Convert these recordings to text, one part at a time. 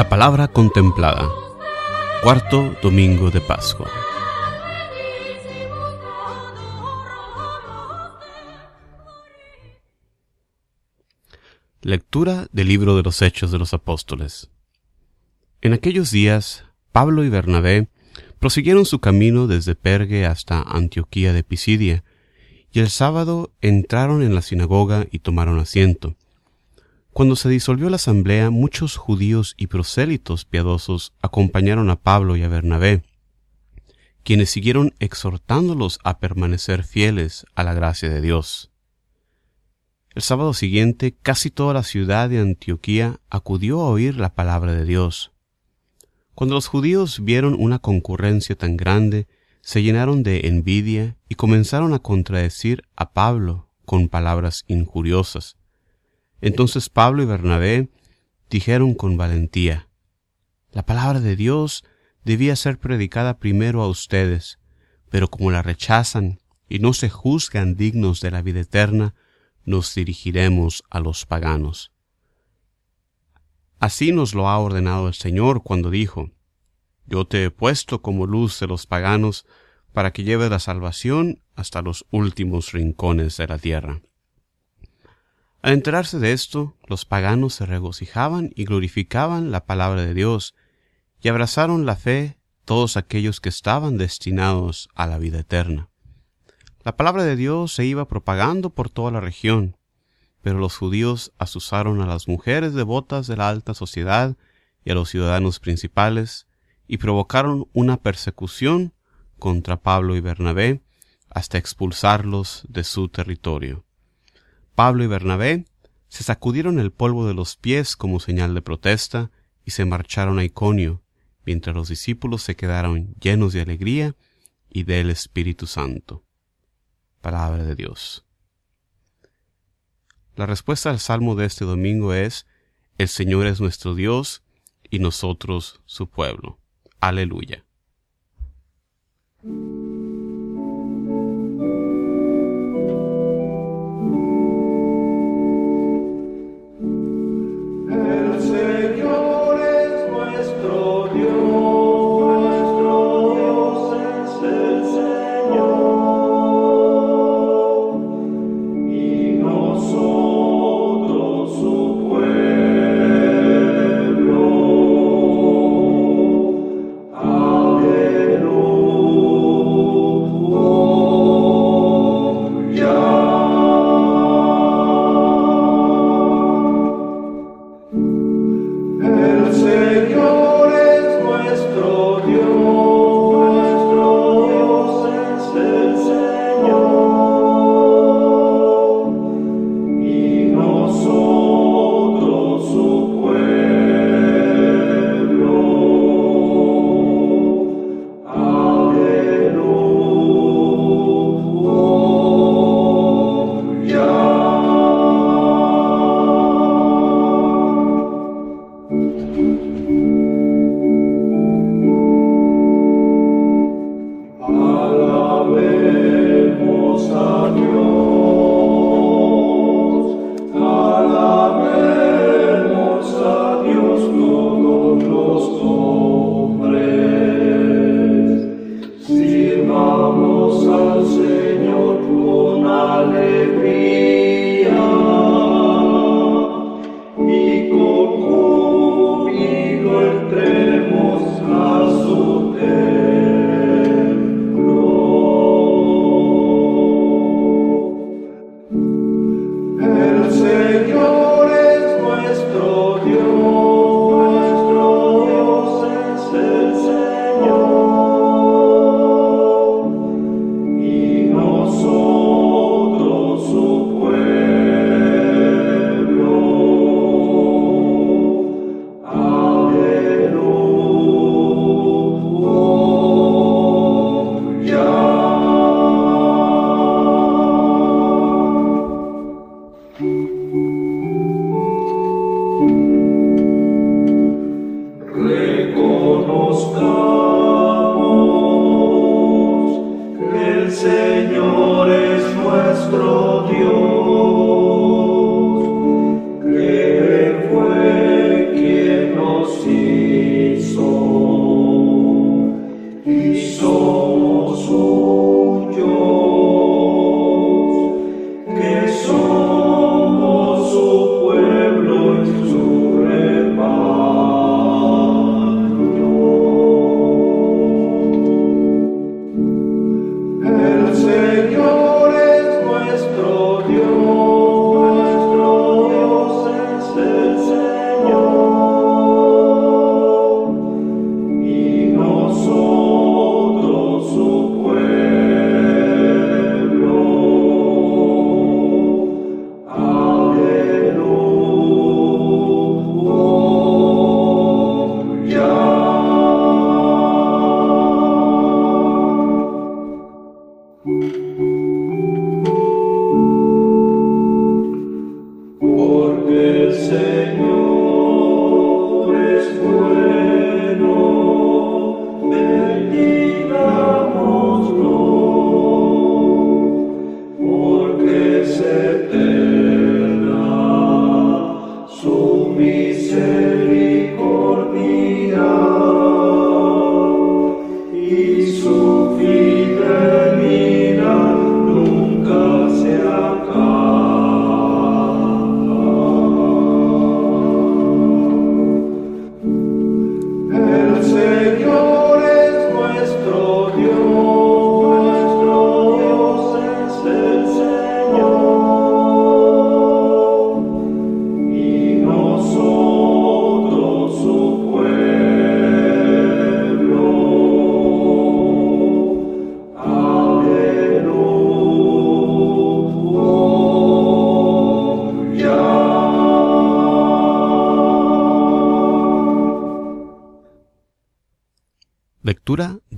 La palabra contemplada. Cuarto domingo de Pascua. Lectura del libro de los Hechos de los Apóstoles. En aquellos días, Pablo y Bernabé prosiguieron su camino desde Pergue hasta Antioquía de Pisidia, y el sábado entraron en la sinagoga y tomaron asiento. Cuando se disolvió la asamblea, muchos judíos y prosélitos piadosos acompañaron a Pablo y a Bernabé, quienes siguieron exhortándolos a permanecer fieles a la gracia de Dios. El sábado siguiente, casi toda la ciudad de Antioquía acudió a oír la palabra de Dios. Cuando los judíos vieron una concurrencia tan grande, se llenaron de envidia y comenzaron a contradecir a Pablo con palabras injuriosas. Entonces Pablo y Bernabé dijeron con valentía, La palabra de Dios debía ser predicada primero a ustedes, pero como la rechazan y no se juzgan dignos de la vida eterna, nos dirigiremos a los paganos. Así nos lo ha ordenado el Señor cuando dijo, Yo te he puesto como luz de los paganos para que lleves la salvación hasta los últimos rincones de la tierra. Al enterarse de esto, los paganos se regocijaban y glorificaban la palabra de Dios, y abrazaron la fe todos aquellos que estaban destinados a la vida eterna. La palabra de Dios se iba propagando por toda la región, pero los judíos asusaron a las mujeres devotas de la alta sociedad y a los ciudadanos principales, y provocaron una persecución contra Pablo y Bernabé hasta expulsarlos de su territorio. Pablo y Bernabé se sacudieron el polvo de los pies como señal de protesta y se marcharon a Iconio, mientras los discípulos se quedaron llenos de alegría y del Espíritu Santo. Palabra de Dios. La respuesta al salmo de este domingo es, El Señor es nuestro Dios y nosotros su pueblo. Aleluya. we serve.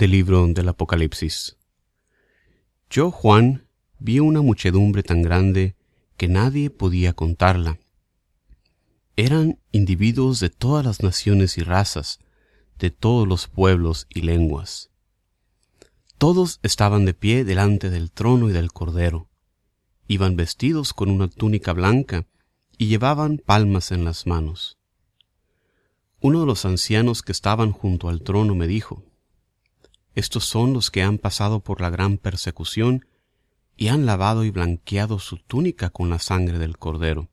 Del libro del Apocalipsis. Yo, Juan, vi una muchedumbre tan grande que nadie podía contarla. Eran individuos de todas las naciones y razas, de todos los pueblos y lenguas. Todos estaban de pie delante del trono y del Cordero. Iban vestidos con una túnica blanca y llevaban palmas en las manos. Uno de los ancianos que estaban junto al trono me dijo, Estos son los que han pasado por la gran persecución y han lavado y blanqueado su túnica con la sangre del Cordero.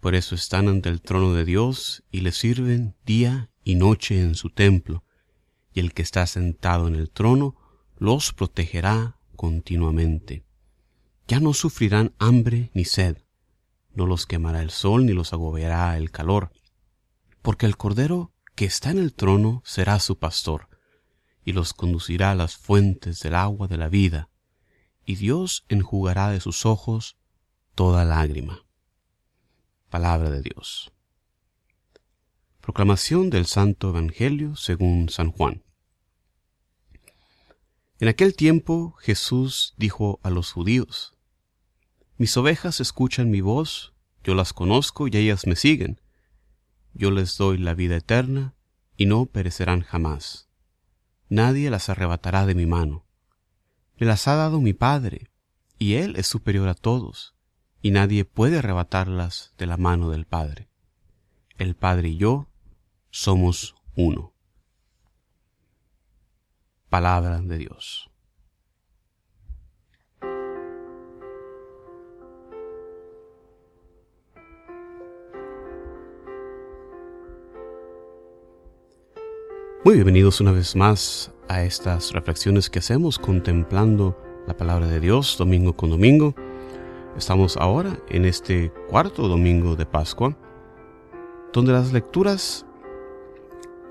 Por eso están ante el trono de Dios y le sirven día y noche en su templo, y el que está sentado en el trono los protegerá continuamente. Ya no sufrirán hambre ni sed, no los quemará el sol ni los agobiará el calor, porque el Cordero que está en el trono será su pastor, y los conducirá a las fuentes del agua de la vida, y Dios enjugará de sus ojos toda lágrima. Palabra de Dios. Proclamación del Santo Evangelio según San Juan. En aquel tiempo Jesús dijo a los judíos, Mis ovejas escuchan mi voz, yo las conozco y ellas me siguen yo les doy la vida eterna, y no perecerán jamás. Nadie las arrebatará de mi mano. Me las ha dado mi Padre, y Él es superior a todos, y nadie puede arrebatarlas de la mano del Padre. El Padre y yo somos uno. Palabra de Dios. Muy bienvenidos una vez más a estas reflexiones que hacemos contemplando la palabra de Dios domingo con domingo. Estamos ahora en este cuarto domingo de Pascua, donde las lecturas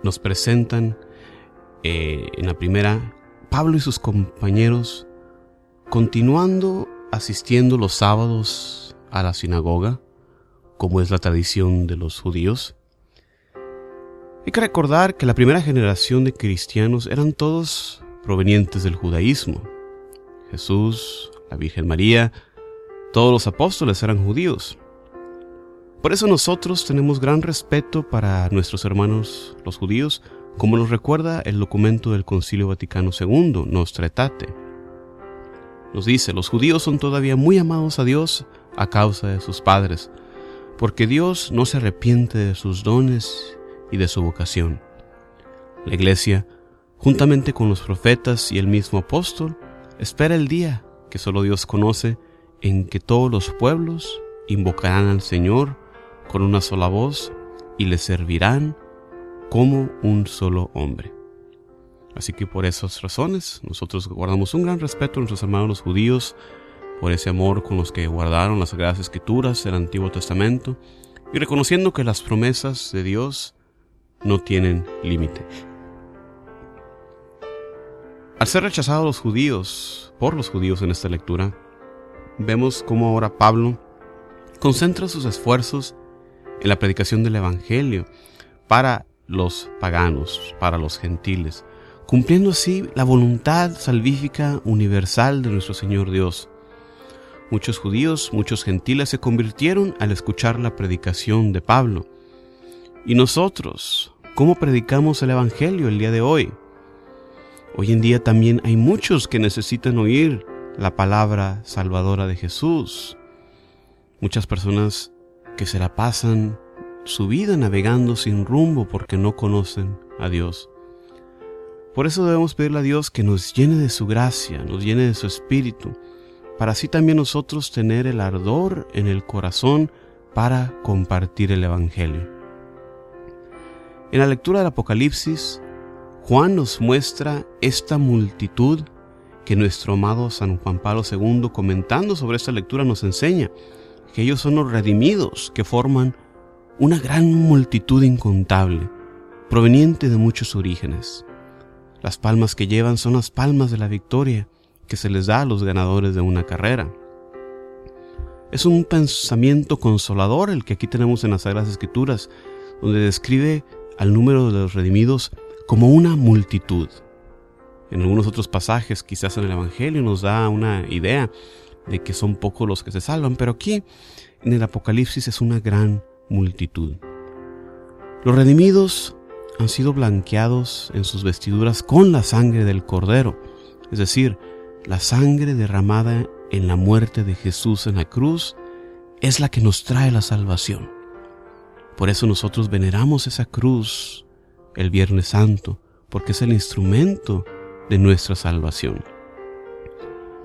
nos presentan eh, en la primera Pablo y sus compañeros continuando asistiendo los sábados a la sinagoga, como es la tradición de los judíos, hay que recordar que la primera generación de cristianos eran todos provenientes del judaísmo. Jesús, la Virgen María, todos los apóstoles eran judíos. Por eso nosotros tenemos gran respeto para nuestros hermanos los judíos, como nos recuerda el documento del Concilio Vaticano II, Nostra Aetate. Nos dice, los judíos son todavía muy amados a Dios a causa de sus padres, porque Dios no se arrepiente de sus dones y de su vocación. La Iglesia, juntamente con los profetas y el mismo apóstol, espera el día que solo Dios conoce en que todos los pueblos invocarán al Señor con una sola voz y le servirán como un solo hombre. Así que por esas razones nosotros guardamos un gran respeto a nuestros hermanos los judíos, por ese amor con los que guardaron las Sagradas Escrituras del Antiguo Testamento, y reconociendo que las promesas de Dios no tienen límite. Al ser rechazados los judíos, por los judíos en esta lectura, vemos cómo ahora Pablo concentra sus esfuerzos en la predicación del Evangelio para los paganos, para los gentiles, cumpliendo así la voluntad salvífica universal de nuestro Señor Dios. Muchos judíos, muchos gentiles se convirtieron al escuchar la predicación de Pablo, ¿Y nosotros? ¿Cómo predicamos el Evangelio el día de hoy? Hoy en día también hay muchos que necesitan oír la palabra salvadora de Jesús. Muchas personas que se la pasan su vida navegando sin rumbo porque no conocen a Dios. Por eso debemos pedirle a Dios que nos llene de su gracia, nos llene de su espíritu, para así también nosotros tener el ardor en el corazón para compartir el Evangelio. En la lectura del Apocalipsis, Juan nos muestra esta multitud que nuestro amado San Juan Pablo II, comentando sobre esta lectura, nos enseña que ellos son los redimidos que forman una gran multitud incontable, proveniente de muchos orígenes. Las palmas que llevan son las palmas de la victoria que se les da a los ganadores de una carrera. Es un pensamiento consolador el que aquí tenemos en las Sagradas Escrituras, donde describe al número de los redimidos como una multitud, En algunos otros pasajes, quizás en el Evangelio, nos da una idea de que son pocos los que se salvan, pero aquí en el Apocalipsis es una gran multitud. Los redimidos han sido blanqueados en sus vestiduras con la sangre del Cordero, es decir, la sangre derramada en la muerte de Jesús en la cruz es la que nos trae la salvación. Por eso nosotros veneramos esa cruz el Viernes Santo, porque es el instrumento de nuestra salvación.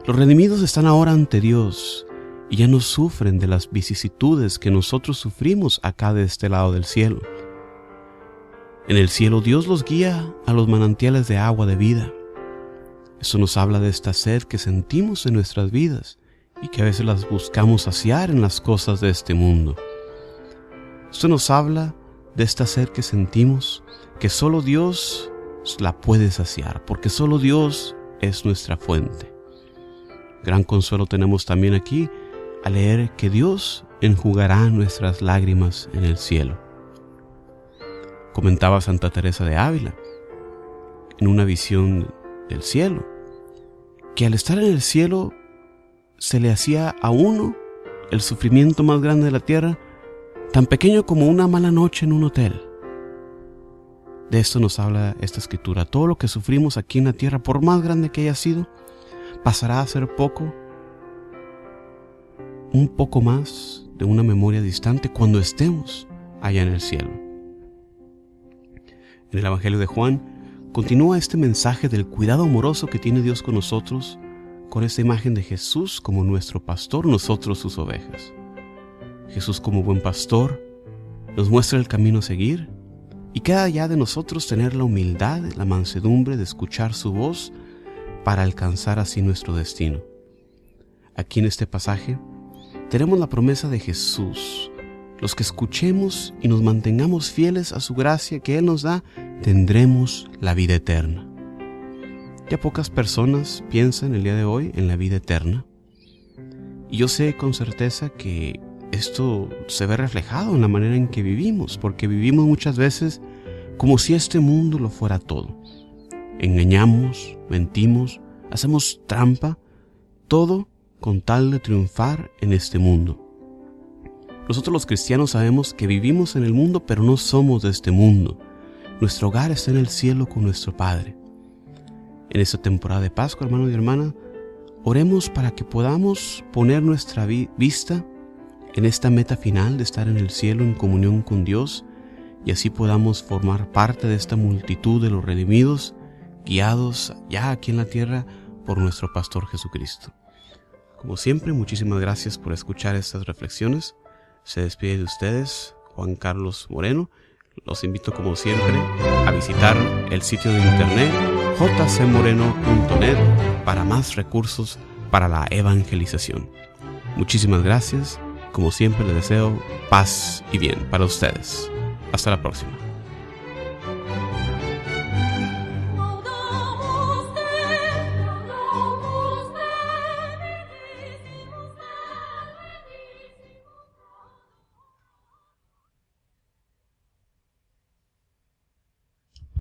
Los redimidos están ahora ante Dios y ya no sufren de las vicisitudes que nosotros sufrimos acá de este lado del cielo. En el cielo Dios los guía a los manantiales de agua de vida. Eso nos habla de esta sed que sentimos en nuestras vidas y que a veces las buscamos saciar en las cosas de este mundo. Esto nos habla de esta sed que sentimos, que solo Dios la puede saciar, porque solo Dios es nuestra fuente. Gran consuelo tenemos también aquí al leer que Dios enjugará nuestras lágrimas en el cielo. Comentaba Santa Teresa de Ávila en una visión del cielo, que al estar en el cielo se le hacía a uno el sufrimiento más grande de la tierra, tan pequeño como una mala noche en un hotel. De esto nos habla esta escritura. Todo lo que sufrimos aquí en la tierra, por más grande que haya sido, pasará a ser poco un poco más de una memoria distante cuando estemos allá en el cielo. En el Evangelio de Juan continúa este mensaje del cuidado amoroso que tiene Dios con nosotros, con esta imagen de Jesús como nuestro pastor, nosotros sus ovejas. Jesús como buen pastor nos muestra el camino a seguir y queda ya de nosotros tener la humildad, la mansedumbre de escuchar su voz para alcanzar así nuestro destino. Aquí en este pasaje tenemos la promesa de Jesús. Los que escuchemos y nos mantengamos fieles a su gracia que Él nos da, tendremos la vida eterna. Ya pocas personas piensan el día de hoy en la vida eterna. Y yo sé con certeza que esto se ve reflejado en la manera en que vivimos, porque vivimos muchas veces como si este mundo lo fuera todo. Engañamos, mentimos, hacemos trampa, todo con tal de triunfar en este mundo. Nosotros los cristianos sabemos que vivimos en el mundo, pero no somos de este mundo. Nuestro hogar está en el cielo con nuestro Padre. En esta temporada de Pascua, hermano y hermana, oremos para que podamos poner nuestra vista en esta meta final de estar en el cielo en comunión con Dios y así podamos formar parte de esta multitud de los redimidos, guiados ya aquí en la tierra por nuestro Pastor Jesucristo. Como siempre, muchísimas gracias por escuchar estas reflexiones. Se despide de ustedes Juan Carlos Moreno. Los invito como siempre a visitar el sitio de internet jcmoreno.net para más recursos para la evangelización. Muchísimas gracias. Como siempre les deseo paz y bien para ustedes. Hasta la próxima.